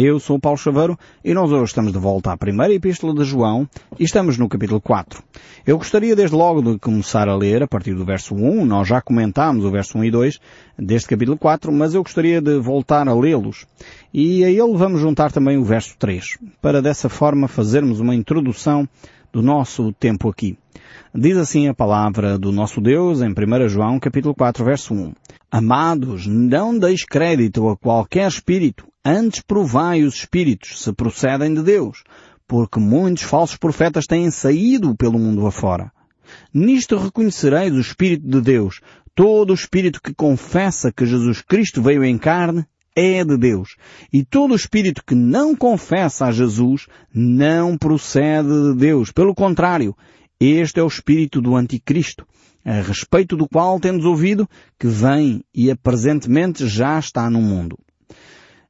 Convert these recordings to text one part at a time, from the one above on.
Eu sou o Paulo Chaveiro e nós hoje estamos de volta à primeira epístola de João e estamos no capítulo 4. Eu gostaria desde logo de começar a ler a partir do verso 1, nós já comentámos o verso 1 e 2 deste capítulo 4, mas eu gostaria de voltar a lê-los. E a ele vamos juntar também o verso 3, para dessa forma fazermos uma introdução do nosso tempo aqui. Diz assim a palavra do nosso Deus em 1 João capítulo 4 verso 1. Amados, não deis crédito a qualquer espírito, antes provai os espíritos se procedem de Deus, porque muitos falsos profetas têm saído pelo mundo afora. Nisto reconhecereis o Espírito de Deus. Todo o Espírito que confessa que Jesus Cristo veio em carne é de Deus. E todo Espírito que não confessa a Jesus não procede de Deus. Pelo contrário, este é o Espírito do Anticristo a respeito do qual temos ouvido que vem e presentemente já está no mundo.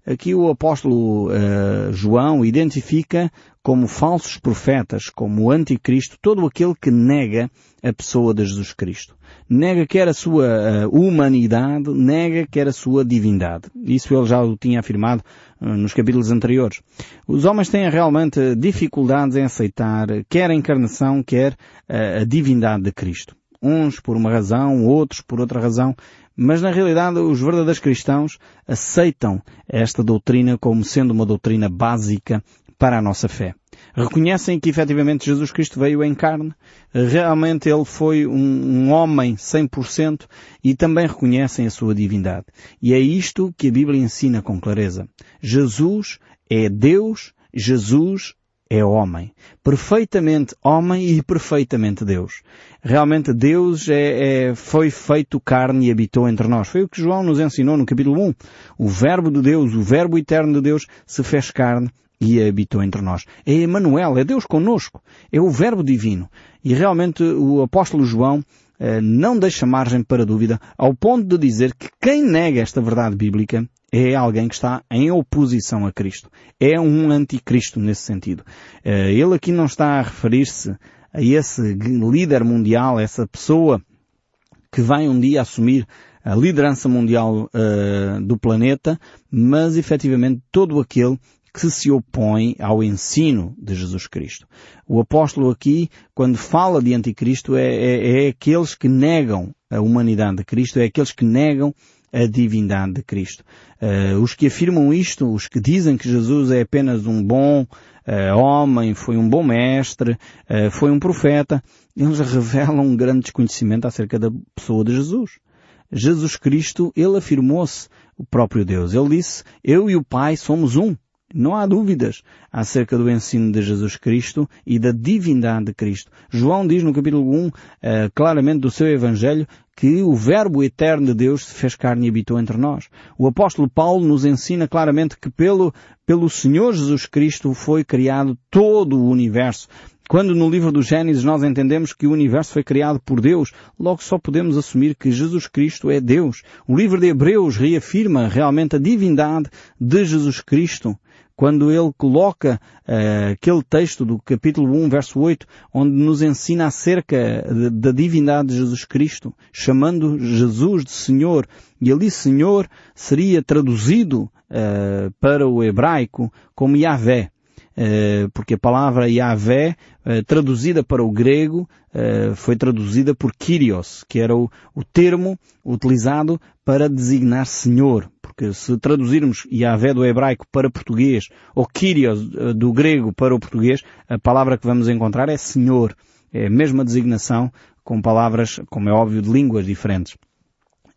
Aqui o apóstolo uh, João identifica como falsos profetas, como anticristo, todo aquele que nega a pessoa de Jesus Cristo. Nega quer a sua uh, humanidade, nega quer a sua divindade. Isso ele já o tinha afirmado uh, nos capítulos anteriores. Os homens têm realmente dificuldades em aceitar quer a encarnação, quer a divindade de Cristo uns por uma razão, outros por outra razão, mas na realidade os verdadeiros cristãos aceitam esta doutrina como sendo uma doutrina básica para a nossa fé. Reconhecem que efetivamente Jesus Cristo veio em carne, realmente ele foi um, um homem 100% e também reconhecem a sua divindade. E é isto que a Bíblia ensina com clareza. Jesus é Deus, Jesus é homem. Perfeitamente homem e perfeitamente Deus. Realmente Deus é, é, foi feito carne e habitou entre nós. Foi o que João nos ensinou no capítulo 1. O verbo de Deus, o verbo eterno de Deus se fez carne e habitou entre nós. É Emmanuel, é Deus conosco. É o verbo divino. E realmente o apóstolo João eh, não deixa margem para dúvida ao ponto de dizer que quem nega esta verdade bíblica é alguém que está em oposição a Cristo. É um anticristo nesse sentido. Eh, ele aqui não está a referir-se a esse líder mundial, essa pessoa que vai um dia assumir a liderança mundial uh, do planeta, mas efetivamente todo aquele que se opõe ao ensino de Jesus Cristo. O apóstolo aqui, quando fala de anticristo, é, é, é aqueles que negam a humanidade de Cristo, é aqueles que negam a divindade de Cristo. Uh, os que afirmam isto, os que dizem que Jesus é apenas um bom uh, homem, foi um bom mestre, uh, foi um profeta, eles revelam um grande desconhecimento acerca da pessoa de Jesus. Jesus Cristo, ele afirmou-se o próprio Deus. Ele disse, eu e o Pai somos um. Não há dúvidas acerca do ensino de Jesus Cristo e da divindade de Cristo. João diz no capítulo 1, uh, claramente do seu Evangelho, que o Verbo eterno de Deus se fez carne e habitou entre nós. O apóstolo Paulo nos ensina claramente que pelo, pelo Senhor Jesus Cristo foi criado todo o universo. Quando no livro do Gênesis nós entendemos que o universo foi criado por Deus, logo só podemos assumir que Jesus Cristo é Deus. O livro de Hebreus reafirma realmente a divindade de Jesus Cristo quando ele coloca uh, aquele texto do capítulo 1, verso 8, onde nos ensina acerca da divindade de Jesus Cristo, chamando Jesus de Senhor, e ali Senhor seria traduzido uh, para o hebraico como Yahvé. Eh, porque a palavra Yahvé, traduzida para o grego, foi traduzida por Kyrios, que era o termo utilizado para designar Senhor. Porque se traduzirmos Yahvé do hebraico para português, ou Kyrios do grego para o português, a palavra que vamos encontrar é Senhor. É a mesma designação com palavras, como é óbvio, de línguas diferentes.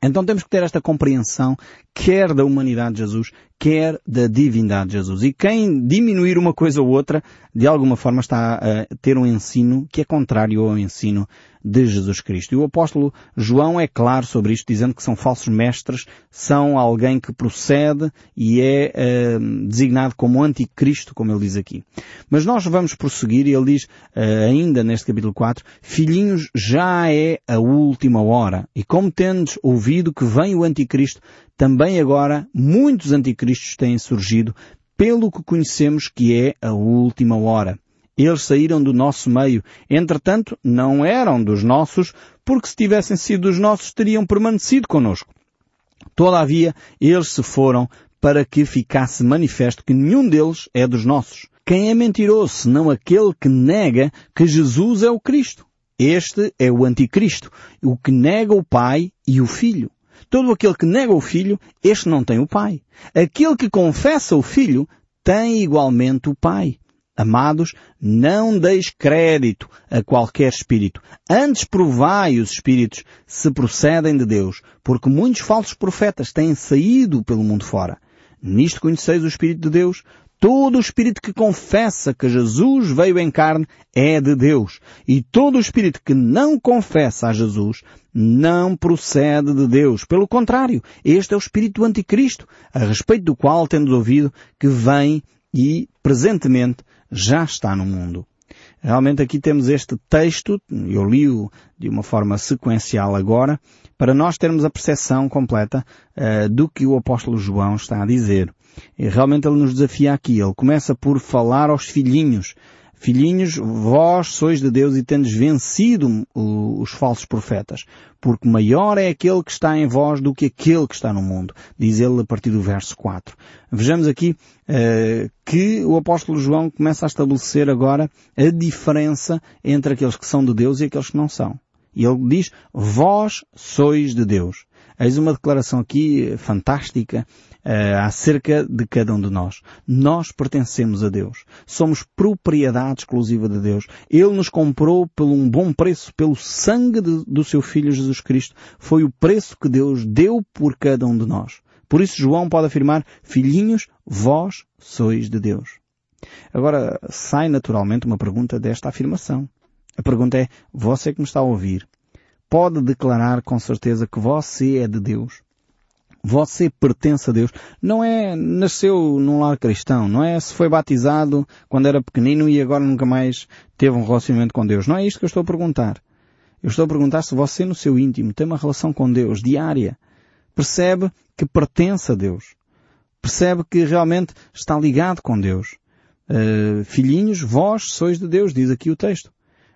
Então temos que ter esta compreensão, quer da humanidade de Jesus, quer da divindade de Jesus. E quem diminuir uma coisa ou outra, de alguma forma está a ter um ensino que é contrário ao ensino de Jesus Cristo. E o apóstolo João é claro sobre isto, dizendo que são falsos mestres, são alguém que procede e é uh, designado como anticristo, como ele diz aqui. Mas nós vamos prosseguir e ele diz, uh, ainda neste capítulo 4, Filhinhos, já é a última hora. E como tendes ouvido que vem o anticristo, também agora muitos anticristos têm surgido, pelo que conhecemos que é a última hora. Eles saíram do nosso meio. Entretanto, não eram dos nossos, porque se tivessem sido dos nossos, teriam permanecido conosco. Todavia, eles se foram para que ficasse manifesto que nenhum deles é dos nossos. Quem é mentiroso, senão aquele que nega que Jesus é o Cristo? Este é o anticristo, o que nega o Pai e o Filho. Todo aquele que nega o Filho, este não tem o Pai. Aquele que confessa o Filho, tem igualmente o Pai. Amados, não deis crédito a qualquer espírito. Antes provai os espíritos se procedem de Deus, porque muitos falsos profetas têm saído pelo mundo fora. Nisto conheceis o Espírito de Deus. Todo o espírito que confessa que Jesus veio em carne é de Deus. E todo o espírito que não confessa a Jesus não procede de Deus. Pelo contrário, este é o espírito do anticristo, a respeito do qual temos ouvido que vem e presentemente já está no mundo. Realmente aqui temos este texto, eu li-o de uma forma sequencial agora, para nós termos a percepção completa uh, do que o apóstolo João está a dizer. E realmente ele nos desafia aqui. Ele começa por falar aos filhinhos. Filhinhos, vós sois de Deus e tendes vencido os falsos profetas, porque maior é aquele que está em vós do que aquele que está no mundo, diz ele a partir do verso 4. Vejamos aqui uh, que o apóstolo João começa a estabelecer agora a diferença entre aqueles que são de Deus e aqueles que não são. E ele diz, vós sois de Deus. Eis uma declaração aqui fantástica uh, acerca de cada um de nós. Nós pertencemos a Deus. Somos propriedade exclusiva de Deus. Ele nos comprou por um bom preço, pelo sangue de, do seu Filho Jesus Cristo. Foi o preço que Deus deu por cada um de nós. Por isso João pode afirmar, filhinhos, vós sois de Deus. Agora, sai naturalmente uma pergunta desta afirmação. A pergunta é, você que me está a ouvir, pode declarar com certeza que você é de Deus? Você pertence a Deus. Não é, nasceu num lar cristão, não é se foi batizado quando era pequenino e agora nunca mais teve um relacionamento com Deus. Não é isto que eu estou a perguntar. Eu estou a perguntar se você no seu íntimo tem uma relação com Deus diária. Percebe que pertence a Deus. Percebe que realmente está ligado com Deus. Uh, filhinhos, vós sois de Deus, diz aqui o texto.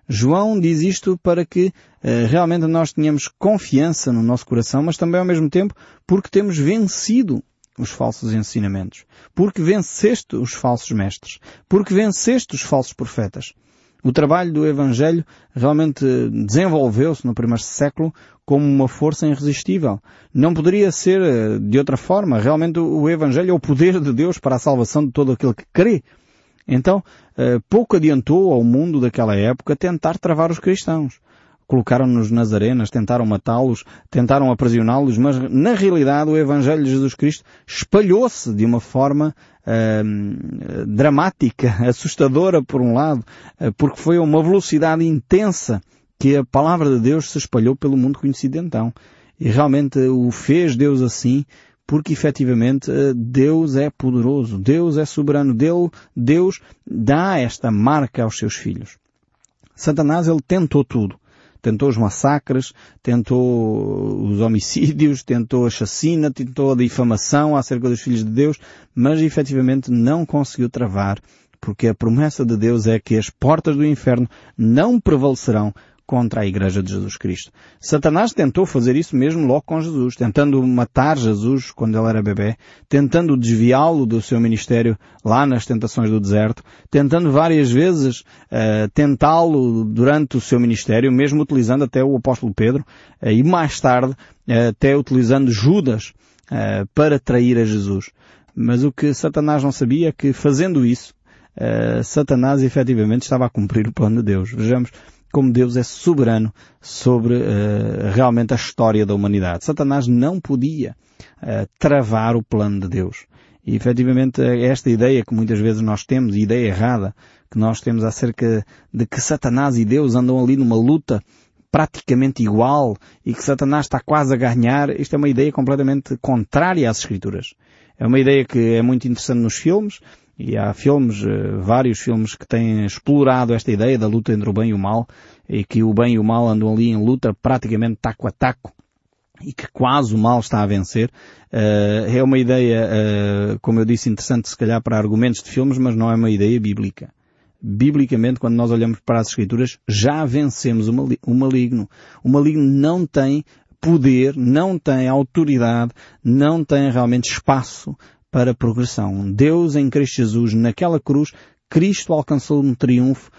João diz isto para que uh, realmente nós tenhamos confiança no nosso coração, mas também ao mesmo tempo porque temos vencido os falsos ensinamentos, porque venceste os falsos mestres, porque venceste os falsos profetas. O trabalho do Evangelho realmente desenvolveu-se no primeiro século como uma força irresistível. Não poderia ser eh, de outra forma. Realmente o Evangelho é o poder de Deus para a salvação de todo aquele que crê. Então, eh, pouco adiantou ao mundo daquela época tentar travar os cristãos. Colocaram-nos nas arenas, tentaram matá-los, tentaram aprisioná-los, mas na realidade o Evangelho de Jesus Cristo espalhou-se de uma forma uh, dramática, assustadora por um lado, uh, porque foi a uma velocidade intensa que a palavra de Deus se espalhou pelo mundo conhecido então. E realmente o fez Deus assim porque efetivamente eh, Deus é poderoso, Deus é soberano, Deus dá esta marca aos seus filhos. Satanás ele tentou tudo. Tentou os massacres, tentou os homicídios, tentou a chacina, tentou a difamação acerca dos filhos de Deus, mas efetivamente não conseguiu travar, porque a promessa de Deus é que as portas do inferno não prevalecerão contra a Igreja de Jesus Cristo. Satanás tentou fazer isso mesmo logo com Jesus, tentando matar Jesus quando ele era bebê, tentando desviá-lo do seu ministério lá nas tentações do deserto, tentando várias vezes uh, tentá-lo durante o seu ministério, mesmo utilizando até o apóstolo Pedro, uh, e mais tarde uh, até utilizando Judas para trair a Jesus. Mas o que Satanás não sabia é que fazendo isso, Satanás efetivamente estava a cumprir o plano de Deus. Vejamos, como Deus é soberano sobre uh, realmente a história da humanidade. Satanás não podia uh, travar o plano de Deus. E efetivamente esta ideia que muitas vezes nós temos, ideia errada que nós temos acerca de que Satanás e Deus andam ali numa luta praticamente igual e que Satanás está quase a ganhar, isto é uma ideia completamente contrária às Escrituras. É uma ideia que é muito interessante nos filmes, e há filmes, eh, vários filmes que têm explorado esta ideia da luta entre o bem e o mal, e que o bem e o mal andam ali em luta praticamente taco a taco, e que quase o mal está a vencer. Uh, é uma ideia, uh, como eu disse, interessante se calhar para argumentos de filmes, mas não é uma ideia bíblica. biblicamente, quando nós olhamos para as Escrituras, já vencemos o maligno. O maligno não tem poder, não tem autoridade, não tem realmente espaço para progressão. Deus em Cristo Jesus, naquela cruz, Cristo alcançou um triunfo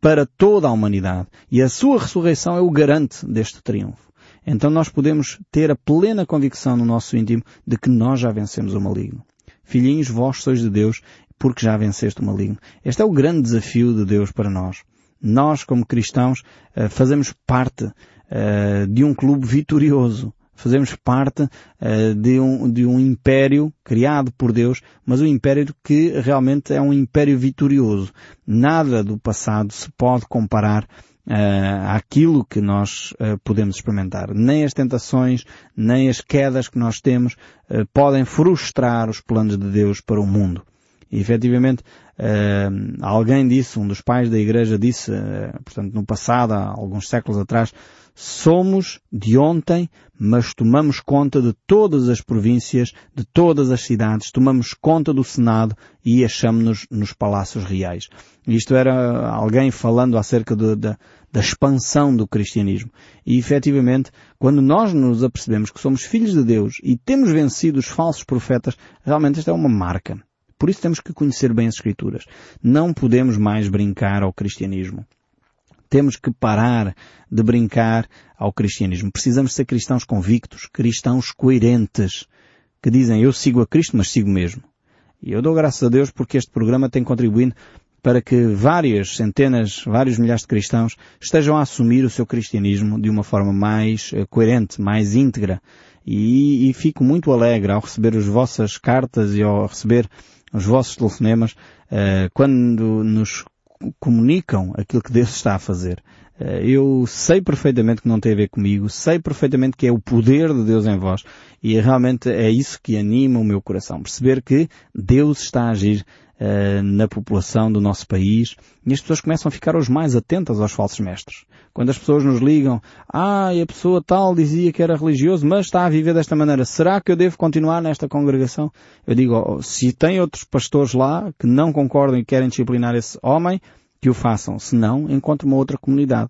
para toda a humanidade. E a sua ressurreição é o garante deste triunfo. Então nós podemos ter a plena convicção no nosso íntimo de que nós já vencemos o maligno. Filhinhos, vós sois de Deus porque já venceste o maligno. Este é o grande desafio de Deus para nós. Nós, como cristãos, eh, fazemos parte eh, de um clube vitorioso. Fazemos parte uh, de, um, de um império criado por Deus, mas um império que realmente é um império vitorioso. Nada do passado se pode comparar uh, àquilo que nós uh, podemos experimentar. Nem as tentações, nem as quedas que nós temos uh, podem frustrar os planos de Deus para o mundo. E efetivamente, uh, alguém disse, um dos pais da igreja disse, uh, portanto no passado, há alguns séculos atrás, somos de ontem, mas tomamos conta de todas as províncias, de todas as cidades, tomamos conta do Senado e achamos-nos nos palácios reais. Isto era alguém falando acerca de, de, da expansão do cristianismo. E efetivamente, quando nós nos apercebemos que somos filhos de Deus e temos vencido os falsos profetas, realmente esta é uma marca. Por isso temos que conhecer bem as Escrituras. Não podemos mais brincar ao cristianismo. Temos que parar de brincar ao cristianismo. Precisamos ser cristãos convictos, cristãos coerentes, que dizem eu sigo a Cristo, mas sigo mesmo. E eu dou graças a Deus porque este programa tem contribuído para que várias centenas, vários milhares de cristãos estejam a assumir o seu cristianismo de uma forma mais eh, coerente, mais íntegra. E, e fico muito alegre ao receber as vossas cartas e ao receber os vossos telefonemas, uh, quando nos comunicam aquilo que Deus está a fazer. Uh, eu sei perfeitamente que não tem a ver comigo, sei perfeitamente que é o poder de Deus em vós e realmente é isso que anima o meu coração. Perceber que Deus está a agir uh, na população do nosso país e as pessoas começam a ficar os mais atentas aos falsos mestres. Quando as pessoas nos ligam, ah, a pessoa tal dizia que era religioso, mas está a viver desta maneira, será que eu devo continuar nesta congregação? Eu digo, oh, se tem outros pastores lá que não concordam e querem disciplinar esse homem, que o façam. Se não, encontre uma outra comunidade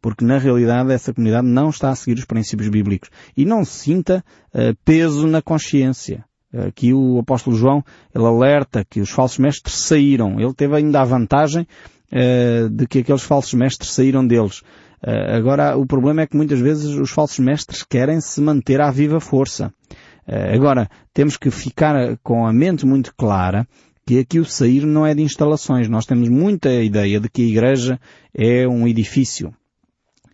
porque na realidade essa comunidade não está a seguir os princípios bíblicos e não sinta uh, peso na consciência. Aqui o apóstolo João, ele alerta que os falsos mestres saíram. Ele teve ainda a vantagem uh, de que aqueles falsos mestres saíram deles. Uh, agora, o problema é que muitas vezes os falsos mestres querem se manter à viva força. Uh, agora, temos que ficar com a mente muito clara que aqui o sair não é de instalações. Nós temos muita ideia de que a igreja é um edifício.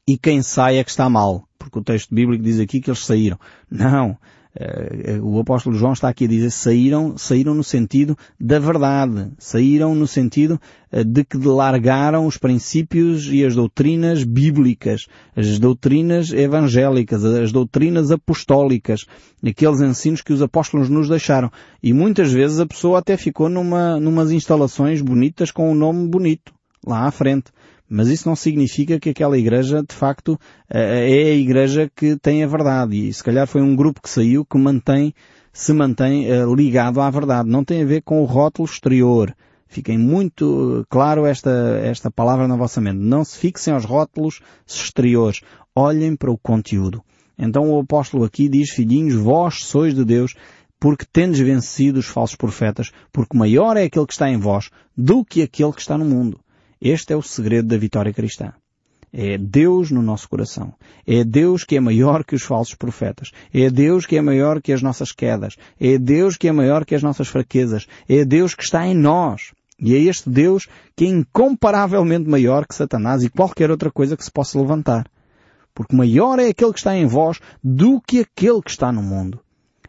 E quem sai é que está mal. Porque o texto bíblico diz aqui que eles saíram. Não. Eh, o apóstolo João está aqui a dizer saíram, saíram no sentido da verdade, saíram no sentido eh, de que largaram os princípios e as doutrinas bíblicas, as doutrinas evangélicas, as doutrinas apostólicas, aqueles ensinos que os apóstolos nos deixaram. E muitas vezes a pessoa até ficou numa, numas instalações bonitas com um nome bonito, lá à frente. Mas isso não significa que aquela igreja, de facto, eh, é a igreja que tem a verdade. E se calhar foi um grupo que saiu que mantém, se mantém eh, ligado à verdade. Não tem a ver com o rótulo exterior. Fiquem muito claro esta, esta palavra na vossa mente. Não se fixem aos rótulos exteriores. Olhem para o conteúdo. Então o apóstolo aqui diz, filhinhos, vós sois de Deus, porque tendes vencido os falsos profetas, porque maior é aquele que está em vós do que aquele que está no mundo. Este é o segredo da vitória cristã. É Deus no nosso coração. É Deus que é maior que os falsos profetas. É Deus que é maior que as nossas quedas. É Deus que é maior que as nossas fraquezas. É Deus que está em nós. E é este Deus que é incomparavelmente maior que Satanás e qualquer outra coisa que se possa levantar. Porque maior é aquele que está em vós do que aquele que está no mundo.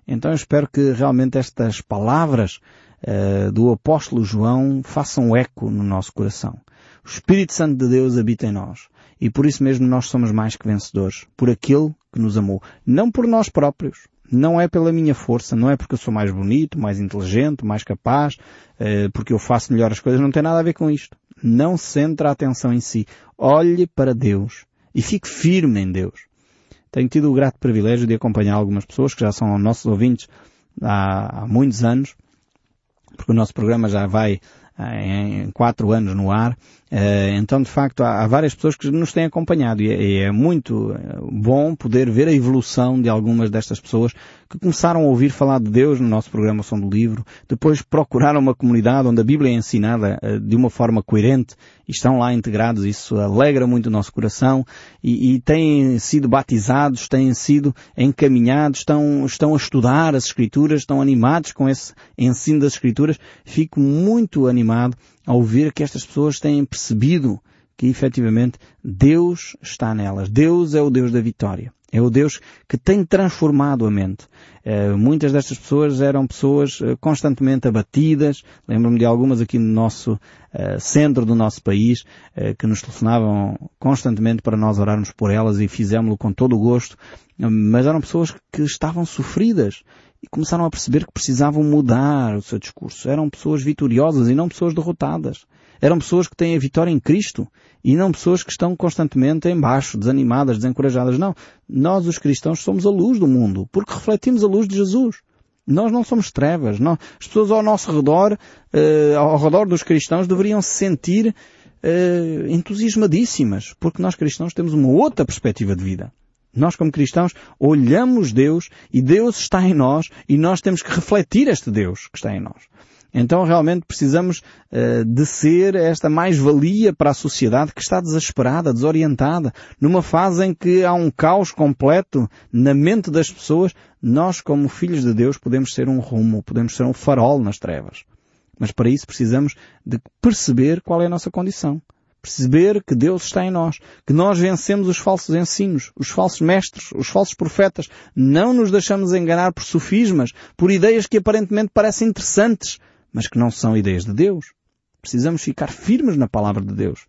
Então eu espero que realmente estas palavras uh, do apóstolo João façam eco no nosso coração. O Espírito Santo de Deus habita em nós. E por isso mesmo nós somos mais que vencedores. Por aquele que nos amou. Não por nós próprios. Não é pela minha força. Não é porque eu sou mais bonito, mais inteligente, mais capaz, eh, porque eu faço melhor as coisas. Não tem nada a ver com isto. Não centra a atenção em si. Olhe para Deus. E fique firme em Deus. Tenho tido o grato privilégio de acompanhar algumas pessoas que já são nossos ouvintes há, há muitos anos, porque o nosso programa já vai em quatro anos no ar. Eh, então, de facto, há, várias pessoas que nos têm acompanhado e é, muito eh, bom poder ver a evolução de algumas destas pessoas que começaram a ouvir falar de Deus no nosso programa Som do Livro, depois procuraram uma comunidade onde a Bíblia é ensinada eh, de uma forma coerente e estão lá integrados. Isso alegra muito o nosso coração e, e têm sido batizados, têm sido encaminhados, estão, estão a estudar as Escrituras, estão animados com esse ensino das Escrituras. Fico muito animado ao ver que estas pessoas têm percebido que efetivamente Deus está nelas. Deus é o Deus da vitória. É o Deus que tem transformado a mente. Uh, muitas destas pessoas eram pessoas uh, constantemente abatidas. Lembro-me de algumas aqui no nosso uh, centro do nosso país que nos telefonavam constantemente para nós orarmos por elas e fizemos-lo com todo o gosto. mas eram pessoas que estavam sofridas e começaram a perceber que precisavam mudar o seu discurso. Eram pessoas vitoriosas e não pessoas derrotadas. Eram pessoas que têm a vitória em Cristo e não pessoas que estão constantemente embaixo, desanimadas, desencorajadas. Não. Nós, os cristãos, somos a luz do mundo porque refletimos a luz de Jesus. Nós não somos trevas. Nós, as pessoas ao nosso redor, eh, ao redor dos cristãos, deveriam se sentir eh, entusiasmadíssimas porque nós cristãos temos uma outra perspectiva de vida. Nós, como cristãos, olhamos Deus e Deus está em nós e nós temos que refletir este Deus que está em nós. Então realmente precisamos uh, de ser esta mais-valia para a sociedade que está desesperada, desorientada, numa fase em que há um caos completo na mente das pessoas. Nós, como filhos de Deus, podemos ser um rumo, podemos ser um farol nas trevas. Mas para isso precisamos de perceber qual é a nossa condição perceber que Deus está em nós, que nós vencemos os falsos ensinos, os falsos mestres, os falsos profetas. Não nos deixamos enganar por sofismas, por ideias que aparentemente parecem interessantes, mas que não são ideias de Deus. Precisamos ficar firmes na palavra de Deus.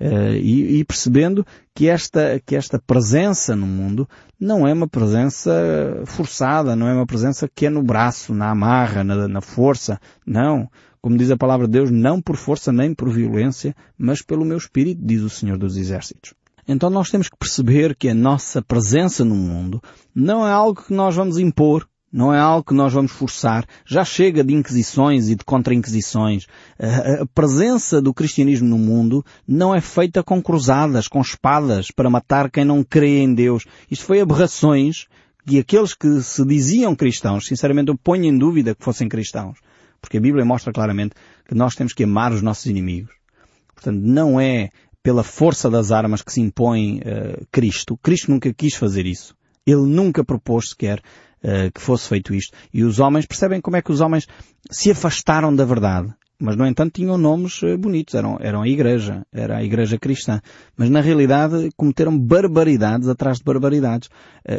Uh, e, e, percebendo que esta, que esta presença no mundo não é uma presença forçada, não é uma presença que é no braço, na amarra, na, na força. Não como diz a palavra de Deus, não por força nem por violência, mas pelo meu espírito, diz o Senhor dos Exércitos. Então nós temos que perceber que a nossa presença no mundo não é algo que nós vamos impor, não é algo que nós vamos forçar. Já chega de inquisições e de contra-inquisições. A presença do cristianismo no mundo não é feita com cruzadas, com espadas, para matar quem não crê em Deus. Isto foi aberrações que aqueles que se diziam cristãos, sinceramente eu ponho em dúvida que fossem cristãos, porque a Bíblia mostra claramente que nós temos que amar os nossos inimigos. Portanto, não é pela força das armas que se impõe uh, Cristo. Cristo nunca quis fazer isso. Ele nunca propôs sequer uh, que fosse feito isto. E os homens, percebem como é que os homens se afastaram da verdade. Mas, no entanto, tinham nomes uh, bonitos. Eram, eram a igreja. Era a igreja cristã. Mas, na realidade, cometeram barbaridades atrás de barbaridades.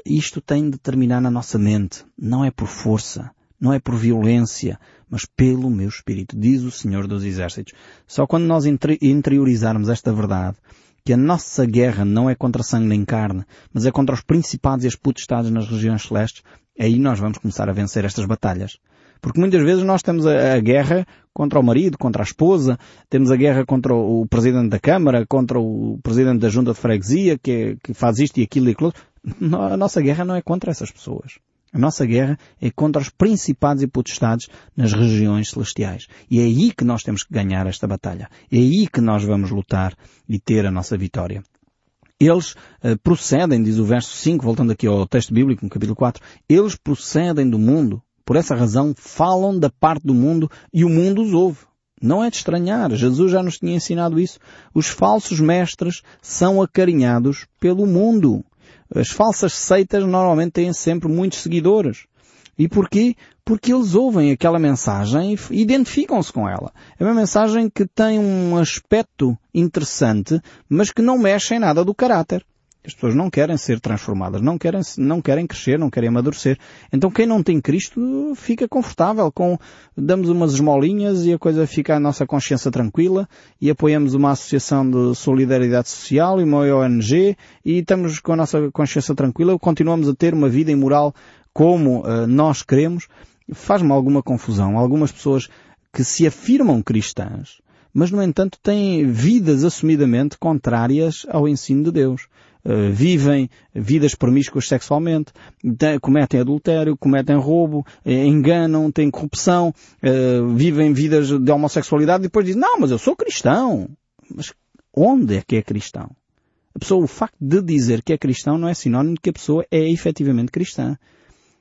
isto tem de terminar na nossa mente. Não é por força. Não é por violência mas pelo meu Espírito, diz o Senhor dos Exércitos. Só quando nós interiorizarmos esta verdade, que a nossa guerra não é contra sangue nem carne, mas é contra os principados e as potestades nas regiões celestes, aí nós vamos começar a vencer estas batalhas. Porque muitas vezes nós temos a, a, guerra contra o marido, contra a esposa, temos a guerra contra o, o presidente da Câmara, contra o presidente da junta de freguesia, que, é, que faz isto e aquilo e aquilo. A nossa guerra não é contra essas pessoas. A nossa guerra é contra os principados e potestades nas regiões celestiais. E é aí que nós temos que ganhar esta batalha. É aí que nós vamos lutar e ter a nossa vitória. Eles uh, procedem, diz o verso 5, voltando aqui ao texto bíblico, no capítulo 4, eles procedem do mundo. Por essa razão, falam da parte do mundo e o mundo os ouve. Não é de estranhar, Jesus já nos tinha ensinado isso. Os falsos mestres são acarinhados pelo mundo. As falsas seitas normalmente têm sempre muitos seguidores. E porquê? Porque eles ouvem aquela mensagem e identificam-se com ela. É uma mensagem que tem um aspecto interessante, mas que não mexe em nada do caráter. As pessoas não querem ser transformadas, não querem, não querem crescer, não querem amadurecer. Então quem não tem Cristo fica confortável com, damos umas esmolinhas e a coisa fica a nossa consciência tranquila e apoiamos uma associação de solidariedade social e uma ONG e estamos com a nossa consciência tranquila, continuamos a ter uma vida imoral como uh, nós queremos. Faz-me alguma confusão. Algumas pessoas que se afirmam cristãs, mas no entanto têm vidas assumidamente contrárias ao ensino de Deus. uh, vivem vidas promíscuas sexualmente, cometem adultério, cometem roubo, enganam, têm corrupção, vivem vidas de homossexualidade e depois dizem, não, mas eu sou cristão. Mas onde é que é cristão? A pessoa, o facto de dizer que é cristão não é sinónimo de que a pessoa é efetivamente cristã.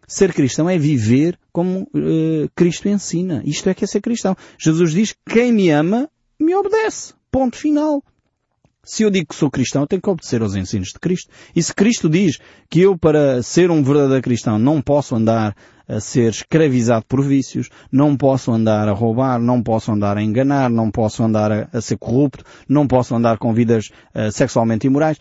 Ser cristão é viver como uh, Cristo ensina. Isto é que é ser cristão. Jesus diz, quem me ama, me obedece. Ponto final. Se eu digo que sou cristão, eu tenho que obedecer aos ensinos de Cristo. E se Cristo diz que eu, para ser um verdadeiro cristão, não posso andar a ser escravizado por vícios, não posso andar a roubar, não posso andar a enganar, não posso andar a, a ser corrupto, não posso andar com vidas uh, sexualmente imorais,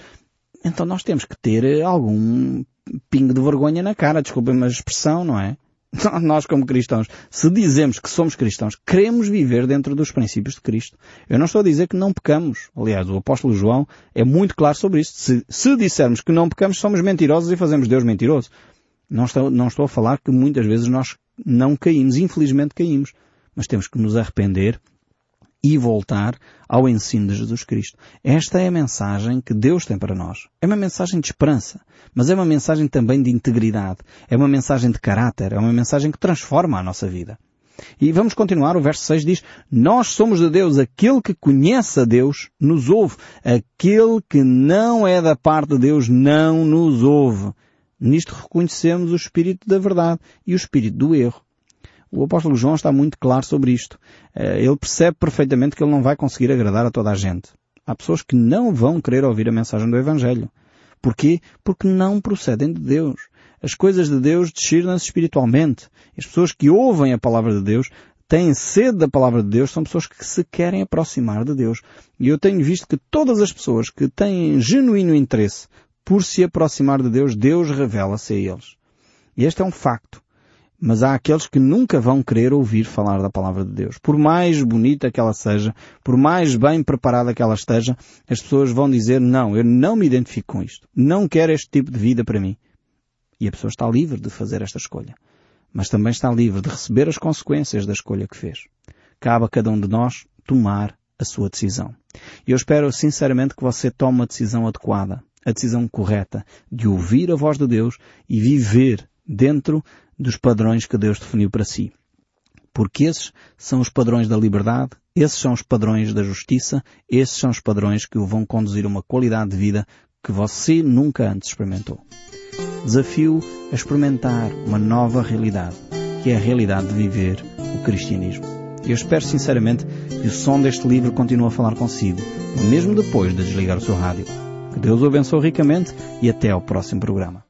então nós temos que ter eh, algum pingo de vergonha na cara, desculpem-me a expressão, não é? Nós, como cristãos, se dizemos que somos cristãos, queremos viver dentro dos princípios de Cristo. Eu não estou a dizer que não pecamos. Aliás, o apóstolo João é muito claro sobre isso. Se, se dissermos que não pecamos, somos mentirosos e fazemos Deus mentiroso. Não estou, não estou a falar que muitas vezes nós não caímos, infelizmente caímos. Mas temos que nos arrepender e voltar ao ensino de Jesus Cristo. Esta é a mensagem que Deus tem para nós. É uma mensagem de esperança, mas é uma mensagem também de integridade. É uma mensagem de caráter, é uma mensagem que transforma a nossa vida. E vamos continuar, o verso 6 diz, Nós somos de Deus, aquele que conhece a Deus nos ouve, aquele que não é da parte de Deus não nos ouve. Nisto reconhecemos o espírito da verdade e o espírito do erro. O apóstolo João está muito claro sobre isto. Eh, ele percebe perfeitamente que ele não vai conseguir agradar a toda a gente. Há pessoas que não vão querer ouvir a mensagem do Evangelho. Porquê? Porque não procedem de Deus. As coisas de Deus discernam-se espiritualmente. As pessoas que ouvem a palavra de Deus têm sede da palavra de Deus são pessoas que se querem aproximar de Deus. E eu tenho visto que todas as pessoas que têm genuíno interesse por se aproximar de Deus, Deus revela-se a eles. E este é um facto. Mas há aqueles que nunca vão querer ouvir falar da palavra de Deus. Por mais bonita que ela seja, por mais bem preparada que ela esteja, as pessoas vão dizer, não, eu não me identifico com isto. Não quero este tipo de vida para mim. E a pessoa está livre de fazer esta escolha. Mas também está livre de receber as consequências da escolha que fez. Cabe a cada um de nós tomar a sua decisão. E eu espero sinceramente que você tome a decisão adequada, a decisão correta, de ouvir a voz de Deus e viver dentro dos padrões que Deus definiu para si. Porque esses são os padrões da liberdade, esses são os padrões da justiça, esses são os padrões que o vão conduzir a uma qualidade de vida que você nunca antes experimentou. Desafio a experimentar uma nova realidade, que é a realidade de viver o cristianismo. Eu espero sinceramente que o som deste livro continue a falar consigo, mesmo depois de desligar o seu rádio. Que Deus o abençoe ricamente e até ao próximo programa.